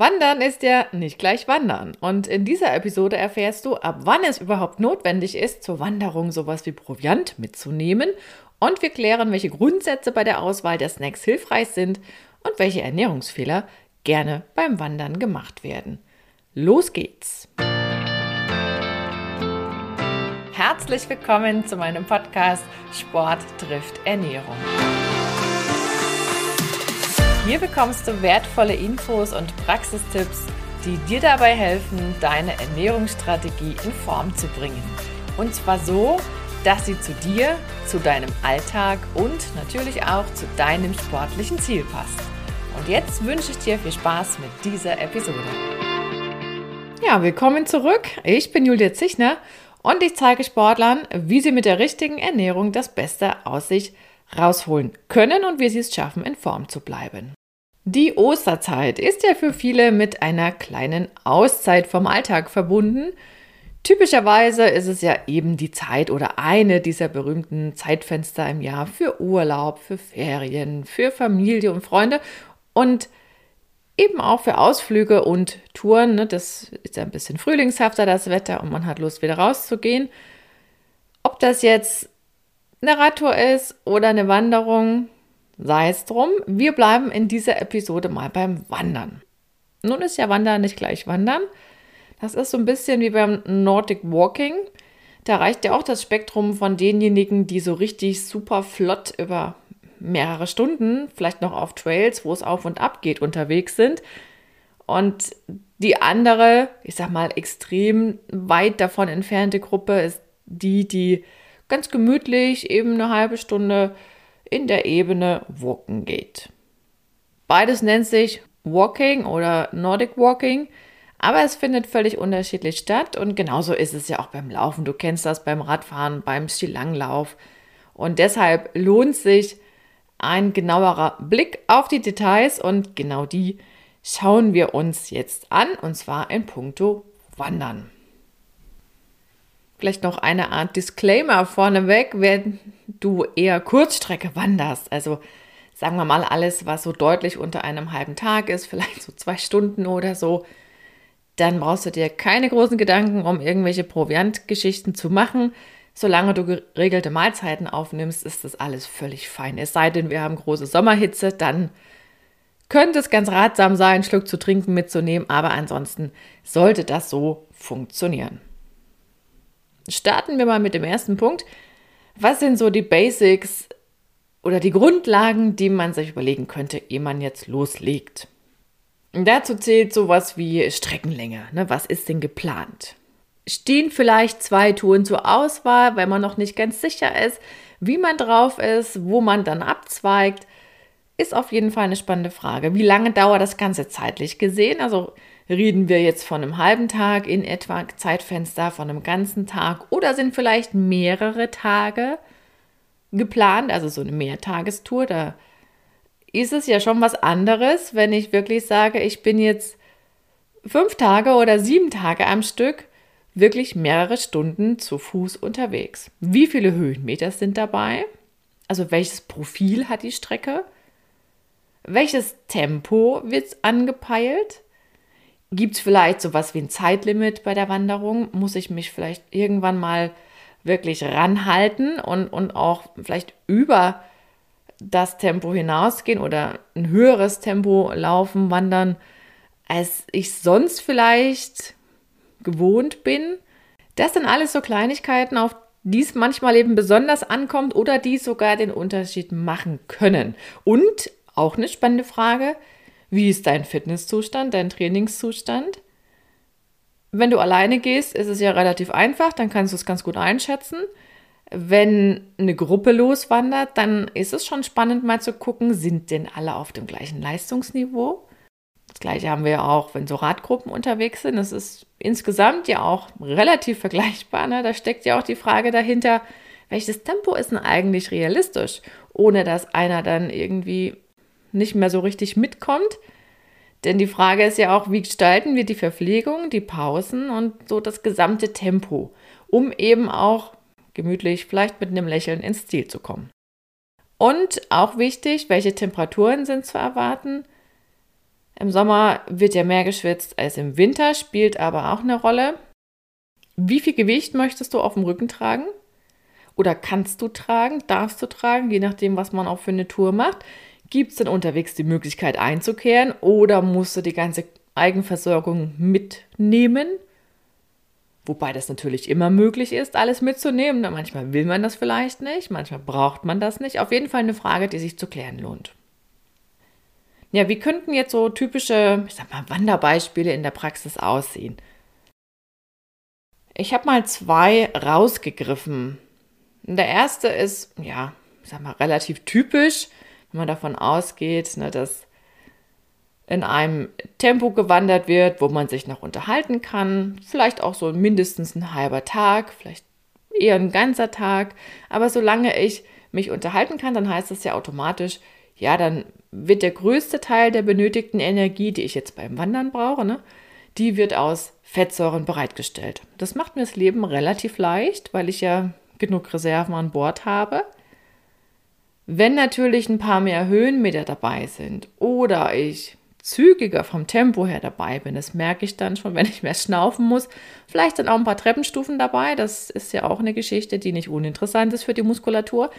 Wandern ist ja nicht gleich Wandern. Und in dieser Episode erfährst du, ab wann es überhaupt notwendig ist, zur Wanderung sowas wie Proviant mitzunehmen. Und wir klären, welche Grundsätze bei der Auswahl der Snacks hilfreich sind und welche Ernährungsfehler gerne beim Wandern gemacht werden. Los geht's! Herzlich willkommen zu meinem Podcast Sport trifft Ernährung. Hier bekommst du wertvolle Infos und Praxistipps, die dir dabei helfen, deine Ernährungsstrategie in Form zu bringen. Und zwar so, dass sie zu dir, zu deinem Alltag und natürlich auch zu deinem sportlichen Ziel passt. Und jetzt wünsche ich dir viel Spaß mit dieser Episode. Ja, willkommen zurück. Ich bin Julia Zichner und ich zeige Sportlern, wie sie mit der richtigen Ernährung das Beste aus sich rausholen können und wie sie es schaffen, in Form zu bleiben. Die Osterzeit ist ja für viele mit einer kleinen Auszeit vom Alltag verbunden. Typischerweise ist es ja eben die Zeit oder eine dieser berühmten Zeitfenster im Jahr für Urlaub, für Ferien, für Familie und Freunde und eben auch für Ausflüge und Touren. Ne? Das ist ja ein bisschen frühlingshafter, das Wetter, und man hat Lust, wieder rauszugehen. Ob das jetzt eine Radtour ist oder eine Wanderung, sei es drum, wir bleiben in dieser Episode mal beim Wandern. Nun ist ja Wandern nicht gleich Wandern. Das ist so ein bisschen wie beim Nordic Walking. Da reicht ja auch das Spektrum von denjenigen, die so richtig super flott über mehrere Stunden, vielleicht noch auf Trails, wo es auf und ab geht, unterwegs sind. Und die andere, ich sag mal, extrem weit davon entfernte Gruppe ist die, die ganz gemütlich eben eine halbe Stunde in der Ebene Walken geht. Beides nennt sich Walking oder Nordic Walking, aber es findet völlig unterschiedlich statt und genauso ist es ja auch beim Laufen. Du kennst das beim Radfahren, beim Skilanglauf und deshalb lohnt sich ein genauerer Blick auf die Details und genau die schauen wir uns jetzt an und zwar in puncto Wandern. Vielleicht noch eine Art Disclaimer vorneweg, wenn du eher Kurzstrecke wanderst. Also sagen wir mal alles, was so deutlich unter einem halben Tag ist, vielleicht so zwei Stunden oder so, dann brauchst du dir keine großen Gedanken um irgendwelche Proviantgeschichten zu machen. Solange du geregelte Mahlzeiten aufnimmst, ist das alles völlig fein. Es sei denn, wir haben große Sommerhitze, dann könnte es ganz ratsam sein, einen Schluck zu trinken mitzunehmen, aber ansonsten sollte das so funktionieren. Starten wir mal mit dem ersten Punkt. Was sind so die Basics oder die Grundlagen, die man sich überlegen könnte, ehe man jetzt loslegt? Und dazu zählt sowas wie Streckenlänge. Ne? Was ist denn geplant? Stehen vielleicht zwei Touren zur Auswahl, wenn man noch nicht ganz sicher ist, wie man drauf ist, wo man dann abzweigt? Ist auf jeden Fall eine spannende Frage. Wie lange dauert das Ganze zeitlich gesehen? Also Reden wir jetzt von einem halben Tag in etwa Zeitfenster, von einem ganzen Tag oder sind vielleicht mehrere Tage geplant, also so eine Mehrtagestour? Da ist es ja schon was anderes, wenn ich wirklich sage, ich bin jetzt fünf Tage oder sieben Tage am Stück wirklich mehrere Stunden zu Fuß unterwegs. Wie viele Höhenmeter sind dabei? Also welches Profil hat die Strecke? Welches Tempo wird angepeilt? Gibt es vielleicht sowas wie ein Zeitlimit bei der Wanderung? Muss ich mich vielleicht irgendwann mal wirklich ranhalten und, und auch vielleicht über das Tempo hinausgehen oder ein höheres Tempo laufen, wandern, als ich sonst vielleicht gewohnt bin? Das sind alles so Kleinigkeiten, auf die es manchmal eben besonders ankommt oder die sogar den Unterschied machen können. Und auch eine spannende Frage, wie ist dein Fitnesszustand, dein Trainingszustand? Wenn du alleine gehst, ist es ja relativ einfach, dann kannst du es ganz gut einschätzen. Wenn eine Gruppe loswandert, dann ist es schon spannend mal zu gucken, sind denn alle auf dem gleichen Leistungsniveau? Das gleiche haben wir auch, wenn so Radgruppen unterwegs sind. Das ist insgesamt ja auch relativ vergleichbar. Ne? Da steckt ja auch die Frage dahinter, welches Tempo ist denn eigentlich realistisch, ohne dass einer dann irgendwie nicht mehr so richtig mitkommt. Denn die Frage ist ja auch, wie gestalten wir die Verpflegung, die Pausen und so das gesamte Tempo, um eben auch gemütlich, vielleicht mit einem Lächeln ins Ziel zu kommen. Und auch wichtig, welche Temperaturen sind zu erwarten? Im Sommer wird ja mehr geschwitzt als im Winter, spielt aber auch eine Rolle. Wie viel Gewicht möchtest du auf dem Rücken tragen? Oder kannst du tragen, darfst du tragen, je nachdem, was man auch für eine Tour macht. Gibt es denn unterwegs die Möglichkeit einzukehren oder musst du die ganze Eigenversorgung mitnehmen? Wobei das natürlich immer möglich ist, alles mitzunehmen. Manchmal will man das vielleicht nicht, manchmal braucht man das nicht. Auf jeden Fall eine Frage, die sich zu klären lohnt. Ja, wie könnten jetzt so typische, ich sag mal, Wanderbeispiele in der Praxis aussehen? Ich habe mal zwei rausgegriffen. Der erste ist, ja, ich sag mal, relativ typisch, wenn man davon ausgeht, ne, dass in einem Tempo gewandert wird, wo man sich noch unterhalten kann. Vielleicht auch so mindestens ein halber Tag, vielleicht eher ein ganzer Tag. Aber solange ich mich unterhalten kann, dann heißt das ja automatisch, ja, dann wird der größte Teil der benötigten Energie, die ich jetzt beim Wandern brauche, ne, die wird aus Fettsäuren bereitgestellt. Das macht mir das Leben relativ leicht, weil ich ja genug Reserven an Bord habe. Wenn natürlich ein paar mehr Höhenmeter dabei sind oder ich zügiger vom Tempo her dabei bin, das merke ich dann schon, wenn ich mehr schnaufen muss. Vielleicht sind auch ein paar Treppenstufen dabei, das ist ja auch eine Geschichte, die nicht uninteressant ist für die Muskulatur.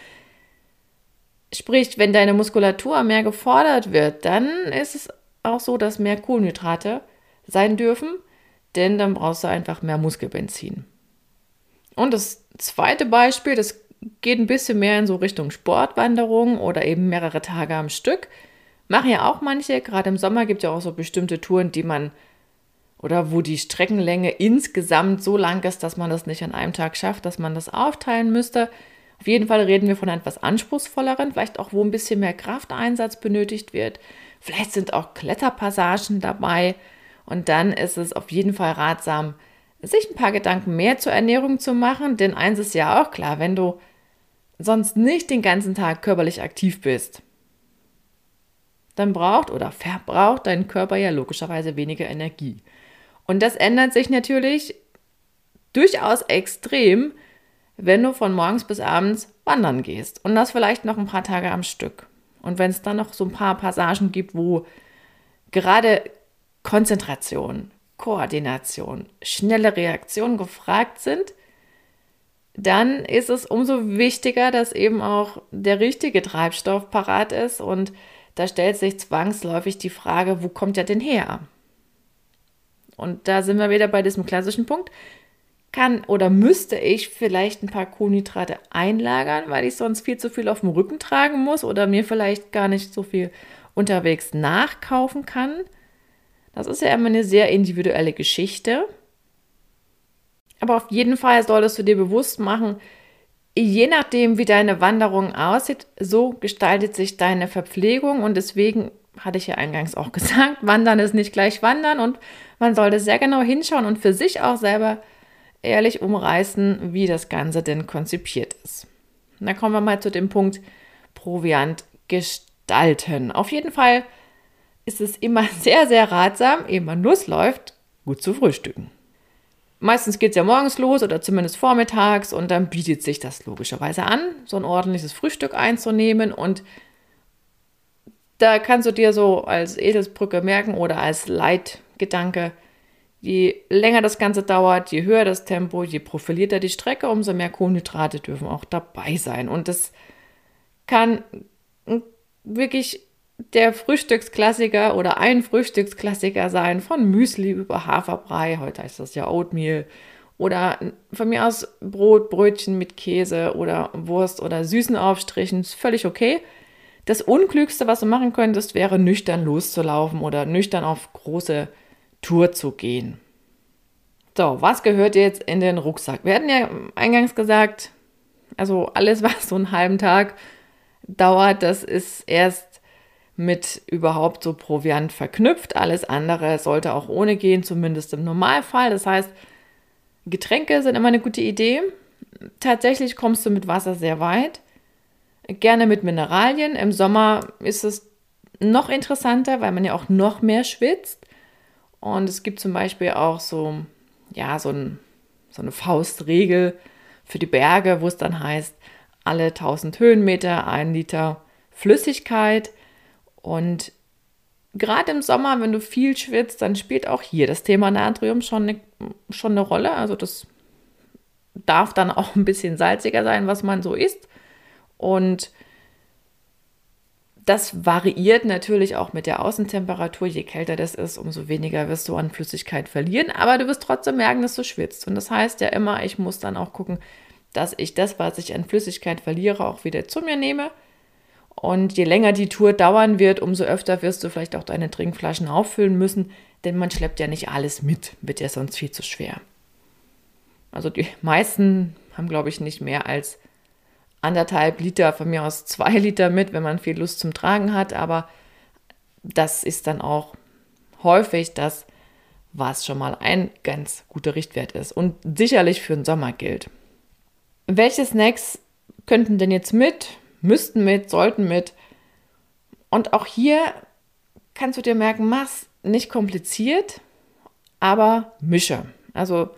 Sprich, wenn deine Muskulatur mehr gefordert wird, dann ist es auch so, dass mehr Kohlenhydrate sein dürfen, denn dann brauchst du einfach mehr Muskelbenzin. Und das zweite Beispiel, das geht ein bisschen mehr in so Richtung Sportwanderung oder eben mehrere Tage am Stück. Machen ja auch manche, gerade im Sommer gibt es ja auch so bestimmte Touren, die man oder wo die Streckenlänge insgesamt so lang ist, dass man das nicht an einem Tag schafft, dass man das aufteilen müsste. Auf jeden Fall reden wir von etwas anspruchsvolleren, vielleicht auch, wo ein bisschen mehr Krafteinsatz benötigt wird. Vielleicht sind auch Kletterpassagen dabei. Und dann ist es auf jeden Fall ratsam, sich ein paar Gedanken mehr zur Ernährung zu machen, denn eins ist ja auch klar, wenn du sonst nicht den ganzen Tag körperlich aktiv bist, dann braucht oder verbraucht dein Körper ja logischerweise weniger Energie. Und das ändert sich natürlich durchaus extrem, wenn du von morgens bis abends wandern gehst und das vielleicht noch ein paar Tage am Stück. Und wenn es dann noch so ein paar Passagen gibt, wo gerade Konzentration, Koordination, schnelle Reaktion gefragt sind, dann ist es umso wichtiger, dass eben auch der richtige Treibstoff parat ist und da stellt sich zwangsläufig die Frage, wo kommt er denn her? Und da sind wir wieder bei diesem klassischen Punkt. Kann oder müsste ich vielleicht ein paar Kohlenhydrate einlagern, weil ich sonst viel zu viel auf dem Rücken tragen muss oder mir vielleicht gar nicht so viel unterwegs nachkaufen kann? Das ist ja immer eine sehr individuelle Geschichte. Aber auf jeden Fall solltest du dir bewusst machen, je nachdem, wie deine Wanderung aussieht, so gestaltet sich deine Verpflegung und deswegen hatte ich ja eingangs auch gesagt, Wandern ist nicht gleich Wandern und man sollte sehr genau hinschauen und für sich auch selber ehrlich umreißen, wie das Ganze denn konzipiert ist. Und dann kommen wir mal zu dem Punkt Proviant gestalten. Auf jeden Fall ist es immer sehr, sehr ratsam, ehe man losläuft, gut zu frühstücken. Meistens geht es ja morgens los oder zumindest vormittags und dann bietet sich das logischerweise an, so ein ordentliches Frühstück einzunehmen und da kannst du dir so als Edelsbrücke merken oder als Leitgedanke, je länger das Ganze dauert, je höher das Tempo, je profilierter die Strecke, umso mehr Kohlenhydrate dürfen auch dabei sein. Und das kann wirklich der Frühstücksklassiker oder ein Frühstücksklassiker sein, von Müsli über Haferbrei, heute heißt das ja Oatmeal, oder von mir aus Brot, Brötchen mit Käse oder Wurst oder süßen Aufstrichen, ist völlig okay. Das Unklügste, was du machen könntest, wäre nüchtern loszulaufen oder nüchtern auf große Tour zu gehen. So, was gehört jetzt in den Rucksack? Wir hatten ja eingangs gesagt, also alles, was so einen halben Tag dauert, das ist erst mit überhaupt so Proviant verknüpft. Alles andere sollte auch ohne gehen, zumindest im Normalfall. Das heißt, Getränke sind immer eine gute Idee. Tatsächlich kommst du mit Wasser sehr weit. Gerne mit Mineralien. Im Sommer ist es noch interessanter, weil man ja auch noch mehr schwitzt. Und es gibt zum Beispiel auch so, ja, so, ein, so eine Faustregel für die Berge, wo es dann heißt, alle 1000 Höhenmeter ein Liter Flüssigkeit. Und gerade im Sommer, wenn du viel schwitzt, dann spielt auch hier das Thema Natrium schon eine, schon eine Rolle. Also das darf dann auch ein bisschen salziger sein, was man so isst. Und das variiert natürlich auch mit der Außentemperatur. Je kälter das ist, umso weniger wirst du an Flüssigkeit verlieren. Aber du wirst trotzdem merken, dass du schwitzt. Und das heißt ja immer, ich muss dann auch gucken, dass ich das, was ich an Flüssigkeit verliere, auch wieder zu mir nehme. Und je länger die Tour dauern wird, umso öfter wirst du vielleicht auch deine Trinkflaschen auffüllen müssen, denn man schleppt ja nicht alles mit, wird ja sonst viel zu schwer. Also die meisten haben, glaube ich, nicht mehr als anderthalb Liter, von mir aus zwei Liter mit, wenn man viel Lust zum Tragen hat, aber das ist dann auch häufig das, was schon mal ein ganz guter Richtwert ist und sicherlich für den Sommer gilt. Welche Snacks könnten denn jetzt mit, müssten mit, sollten mit? Und auch hier kannst du dir merken, mach's nicht kompliziert, aber mische. Also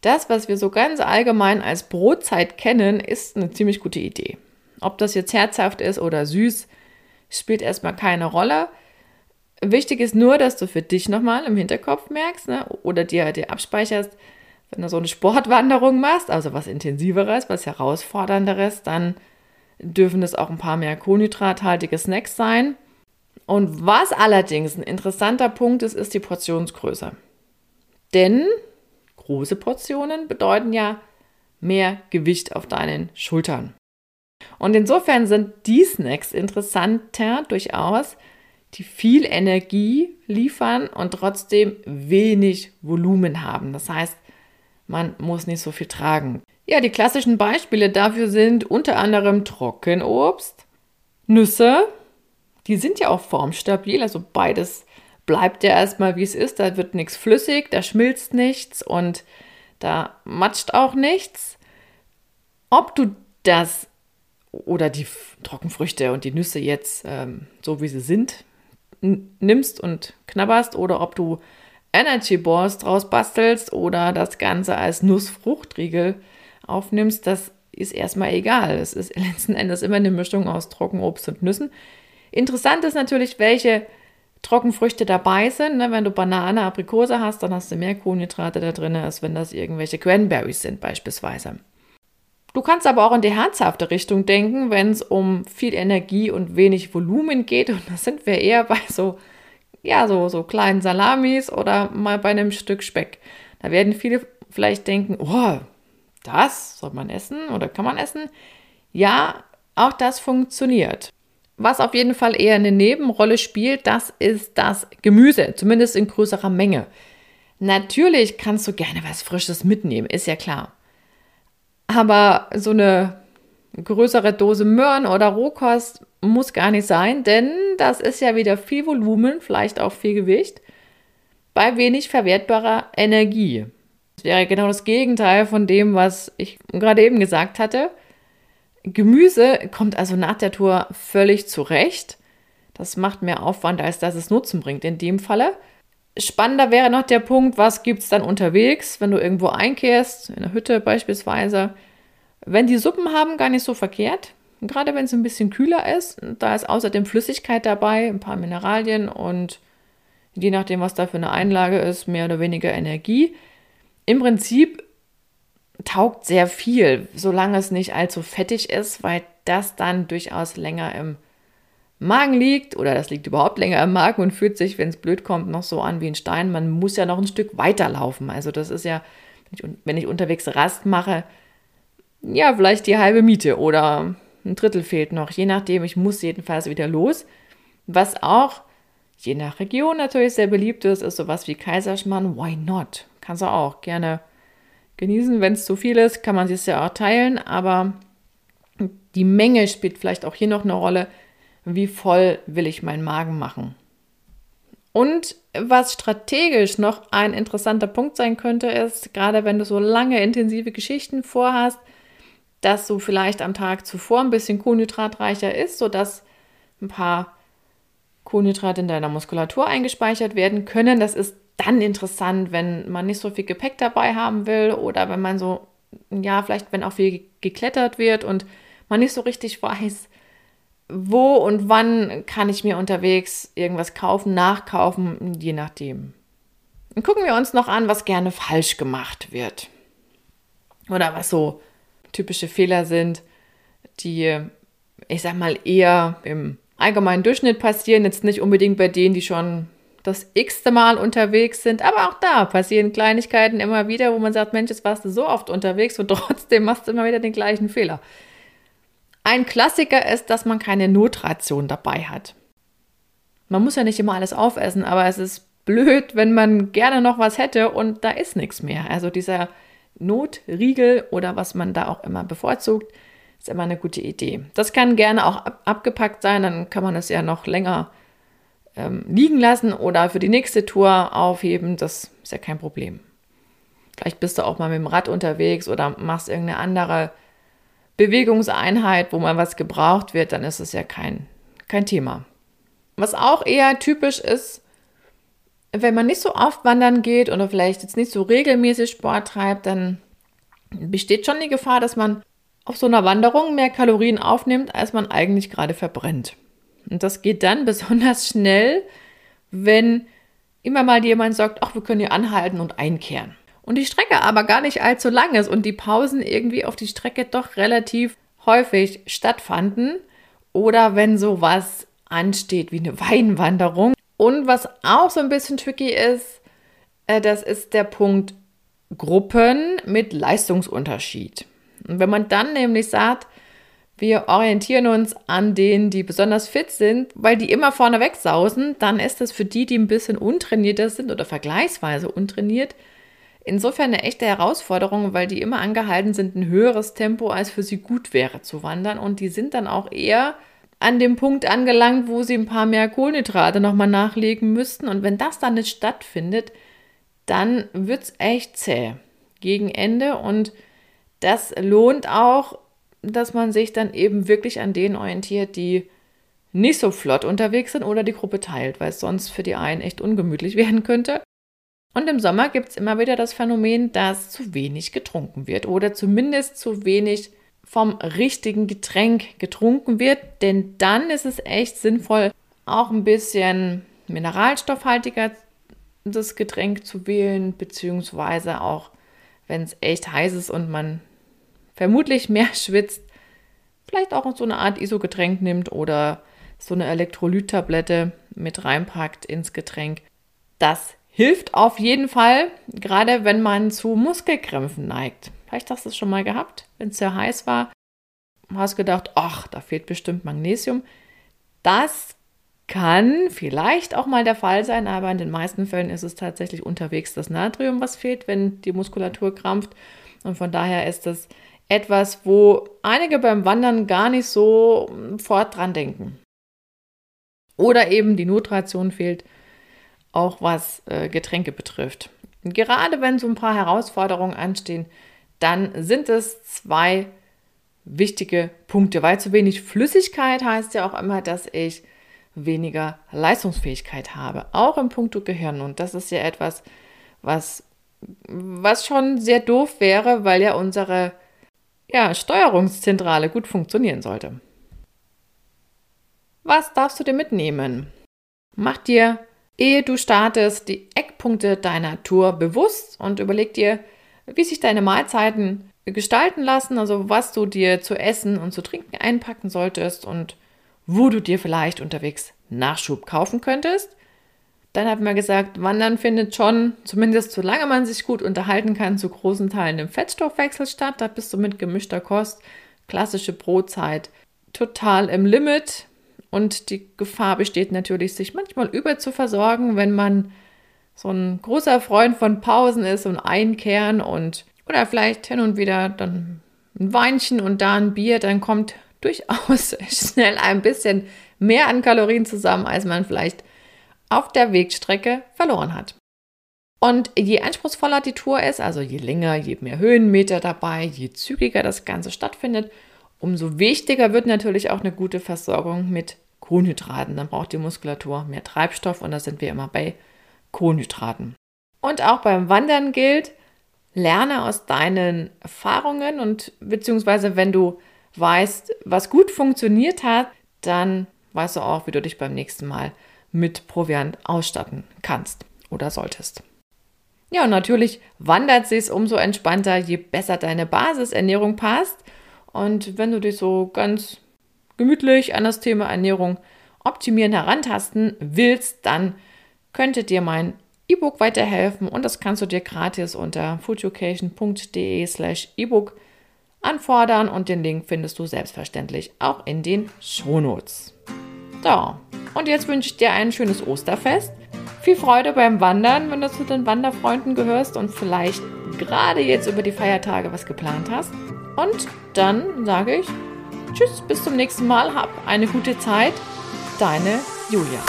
das, was wir so ganz allgemein als Brotzeit kennen, ist eine ziemlich gute Idee. Ob das jetzt herzhaft ist oder süß, spielt erstmal keine Rolle. Wichtig ist nur, dass du für dich nochmal im Hinterkopf merkst ne, oder dir, dir abspeicherst, wenn du so eine Sportwanderung machst, also was intensiveres, was herausfordernderes, dann dürfen es auch ein paar mehr kohlenhydrathaltige Snacks sein. Und was allerdings ein interessanter Punkt ist, ist die Portionsgröße. Denn große Portionen bedeuten ja mehr Gewicht auf deinen Schultern. Und insofern sind die Snacks interessanter durchaus, die viel Energie liefern und trotzdem wenig Volumen haben. Das heißt, man muss nicht so viel tragen. Ja, die klassischen Beispiele dafür sind unter anderem Trockenobst, Nüsse, die sind ja auch formstabil, also beides bleibt ja erstmal wie es ist, da wird nichts flüssig, da schmilzt nichts und da matscht auch nichts. Ob du das oder die Trockenfrüchte und die Nüsse jetzt ähm, so wie sie sind nimmst und knabberst oder ob du Energy Balls draus bastelst oder das Ganze als Nussfruchtriegel aufnimmst, das ist erstmal egal. Es ist letzten Endes immer eine Mischung aus Trockenobst und Nüssen. Interessant ist natürlich, welche Trockenfrüchte dabei sind. Ne? Wenn du Banane, Aprikose hast, dann hast du mehr Kohlenhydrate da drin, als wenn das irgendwelche Cranberries sind beispielsweise. Du kannst aber auch in die herzhafte Richtung denken, wenn es um viel Energie und wenig Volumen geht. Und da sind wir eher bei so, ja, so, so kleinen Salamis oder mal bei einem Stück Speck. Da werden viele vielleicht denken, oh, das soll man essen oder kann man essen? Ja, auch das funktioniert. Was auf jeden Fall eher eine Nebenrolle spielt, das ist das Gemüse, zumindest in größerer Menge. Natürlich kannst du gerne was Frisches mitnehmen, ist ja klar. Aber so eine größere Dose Möhren oder Rohkost muss gar nicht sein, denn das ist ja wieder viel Volumen, vielleicht auch viel Gewicht, bei wenig verwertbarer Energie. Wäre genau das Gegenteil von dem, was ich gerade eben gesagt hatte. Gemüse kommt also nach der Tour völlig zurecht. Das macht mehr Aufwand, als dass es Nutzen bringt in dem Falle. Spannender wäre noch der Punkt, was gibt es dann unterwegs, wenn du irgendwo einkehrst, in der Hütte beispielsweise. Wenn die Suppen haben, gar nicht so verkehrt. gerade wenn es ein bisschen kühler ist, da ist außerdem Flüssigkeit dabei, ein paar Mineralien und je nachdem, was da für eine Einlage ist, mehr oder weniger Energie. Im Prinzip taugt sehr viel, solange es nicht allzu fettig ist, weil das dann durchaus länger im Magen liegt oder das liegt überhaupt länger im Magen und fühlt sich, wenn es blöd kommt, noch so an wie ein Stein. Man muss ja noch ein Stück weiterlaufen. Also das ist ja, wenn ich unterwegs Rast mache, ja, vielleicht die halbe Miete oder ein Drittel fehlt noch, je nachdem. Ich muss jedenfalls wieder los. Was auch, je nach Region natürlich sehr beliebt ist, ist sowas wie Kaiserschmarrn. Why not? Kannst du auch gerne genießen. Wenn es zu viel ist, kann man es ja auch teilen, aber die Menge spielt vielleicht auch hier noch eine Rolle. Wie voll will ich meinen Magen machen? Und was strategisch noch ein interessanter Punkt sein könnte, ist, gerade wenn du so lange intensive Geschichten vorhast, dass du vielleicht am Tag zuvor ein bisschen kohlenhydratreicher ist, sodass ein paar Kohlenhydrate in deiner Muskulatur eingespeichert werden können. Das ist dann interessant, wenn man nicht so viel Gepäck dabei haben will oder wenn man so, ja, vielleicht wenn auch viel geklettert wird und man nicht so richtig weiß, wo und wann kann ich mir unterwegs irgendwas kaufen, nachkaufen, je nachdem. Dann gucken wir uns noch an, was gerne falsch gemacht wird. Oder was so typische Fehler sind, die, ich sag mal, eher im allgemeinen Durchschnitt passieren. Jetzt nicht unbedingt bei denen, die schon das x-te Mal unterwegs sind, aber auch da passieren Kleinigkeiten immer wieder, wo man sagt, Mensch, jetzt warst du so oft unterwegs und trotzdem machst du immer wieder den gleichen Fehler. Ein Klassiker ist, dass man keine Notration dabei hat. Man muss ja nicht immer alles aufessen, aber es ist blöd, wenn man gerne noch was hätte und da ist nichts mehr. Also dieser Notriegel oder was man da auch immer bevorzugt, ist immer eine gute Idee. Das kann gerne auch abgepackt sein, dann kann man es ja noch länger ähm, liegen lassen oder für die nächste Tour aufheben. Das ist ja kein Problem. Vielleicht bist du auch mal mit dem Rad unterwegs oder machst irgendeine andere Bewegungseinheit, wo mal was gebraucht wird, dann ist es ja kein, kein Thema. Was auch eher typisch ist, wenn man nicht so oft wandern geht oder vielleicht jetzt nicht so regelmäßig Sport treibt, dann besteht schon die Gefahr, dass man auf so einer Wanderung mehr Kalorien aufnimmt, als man eigentlich gerade verbrennt. Und das geht dann besonders schnell, wenn immer mal jemand sagt, ach, wir können hier anhalten und einkehren und die Strecke aber gar nicht allzu lang ist und die Pausen irgendwie auf die Strecke doch relativ häufig stattfanden oder wenn sowas ansteht wie eine Weinwanderung. Und was auch so ein bisschen tricky ist, äh, das ist der Punkt Gruppen mit Leistungsunterschied. Und wenn man dann nämlich sagt, wir orientieren uns an denen, die besonders fit sind, weil die immer vorne wegsausen, dann ist das für die, die ein bisschen untrainierter sind oder vergleichsweise untrainiert, insofern eine echte Herausforderung, weil die immer angehalten sind, ein höheres Tempo als für sie gut wäre zu wandern. Und die sind dann auch eher an dem Punkt angelangt, wo sie ein paar mehr Kohlenhydrate nochmal nachlegen müssten. Und wenn das dann nicht stattfindet, dann wird es echt zäh gegen Ende. Und das lohnt auch, dass man sich dann eben wirklich an denen orientiert, die nicht so flott unterwegs sind oder die Gruppe teilt, weil es sonst für die einen echt ungemütlich werden könnte. Und im Sommer gibt es immer wieder das Phänomen, dass zu wenig getrunken wird oder zumindest zu wenig vom richtigen Getränk getrunken wird, denn dann ist es echt sinnvoll, auch ein bisschen mineralstoffhaltiger das Getränk zu wählen, beziehungsweise auch, wenn es echt heiß ist und man vermutlich mehr schwitzt, vielleicht auch so eine Art ISO-Getränk nimmt oder so eine Elektrolyttablette mit reinpackt ins Getränk. Das Hilft auf jeden Fall, gerade wenn man zu Muskelkrämpfen neigt. Vielleicht hast du es schon mal gehabt, wenn es sehr heiß war. Hast gedacht, ach, da fehlt bestimmt Magnesium. Das kann vielleicht auch mal der Fall sein, aber in den meisten Fällen ist es tatsächlich unterwegs das Natrium, was fehlt, wenn die Muskulatur krampft. Und von daher ist es etwas, wo einige beim Wandern gar nicht so fort dran denken. Oder eben die Notration fehlt auch was äh, Getränke betrifft. Gerade wenn so ein paar Herausforderungen anstehen, dann sind es zwei wichtige Punkte, weil zu wenig Flüssigkeit heißt ja auch immer, dass ich weniger Leistungsfähigkeit habe, auch im Punkto Gehirn. Und das ist ja etwas, was, was schon sehr doof wäre, weil ja unsere ja, Steuerungszentrale gut funktionieren sollte. Was darfst du dir mitnehmen? Mach dir ehe du startest, die Eckpunkte deiner Tour bewusst und überleg dir, wie sich deine Mahlzeiten gestalten lassen, also was du dir zu essen und zu trinken einpacken solltest und wo du dir vielleicht unterwegs Nachschub kaufen könntest. Dann hat man gesagt, Wandern findet schon, zumindest solange man sich gut unterhalten kann, zu großen Teilen im Fettstoffwechsel statt. Da bist du mit gemischter Kost, klassische Brotzeit, total im Limit. Und die Gefahr besteht natürlich, sich manchmal überzuversorgen, wenn man so ein großer Freund von Pausen ist und Einkehren und oder vielleicht hin und wieder dann ein Weinchen und da ein Bier, dann kommt durchaus schnell ein bisschen mehr an Kalorien zusammen, als man vielleicht auf der Wegstrecke verloren hat. Und je anspruchsvoller die Tour ist, also je länger, je mehr Höhenmeter dabei, je zügiger das Ganze stattfindet, Umso wichtiger wird natürlich auch eine gute Versorgung mit Kohlenhydraten. Dann braucht die Muskulatur mehr Treibstoff und da sind wir immer bei Kohlenhydraten. Und auch beim Wandern gilt, lerne aus deinen Erfahrungen und beziehungsweise wenn du weißt, was gut funktioniert hat, dann weißt du auch, wie du dich beim nächsten Mal mit Proviant ausstatten kannst oder solltest. Ja, und natürlich wandert sie es umso entspannter, je besser deine Basisernährung passt. Und wenn du dich so ganz gemütlich an das Thema Ernährung optimieren herantasten willst, dann könnte dir mein E-Book weiterhelfen und das kannst du dir gratis unter foodeducation.de slash E-Book anfordern und den Link findest du selbstverständlich auch in den Shownotes. So, und jetzt wünsche ich dir ein schönes Osterfest. Viel Freude beim Wandern, wenn du zu den Wanderfreunden gehörst und vielleicht gerade jetzt über die Feiertage was geplant hast. Und dann sage ich Tschüss, bis zum nächsten Mal, hab eine gute Zeit. Deine Julia.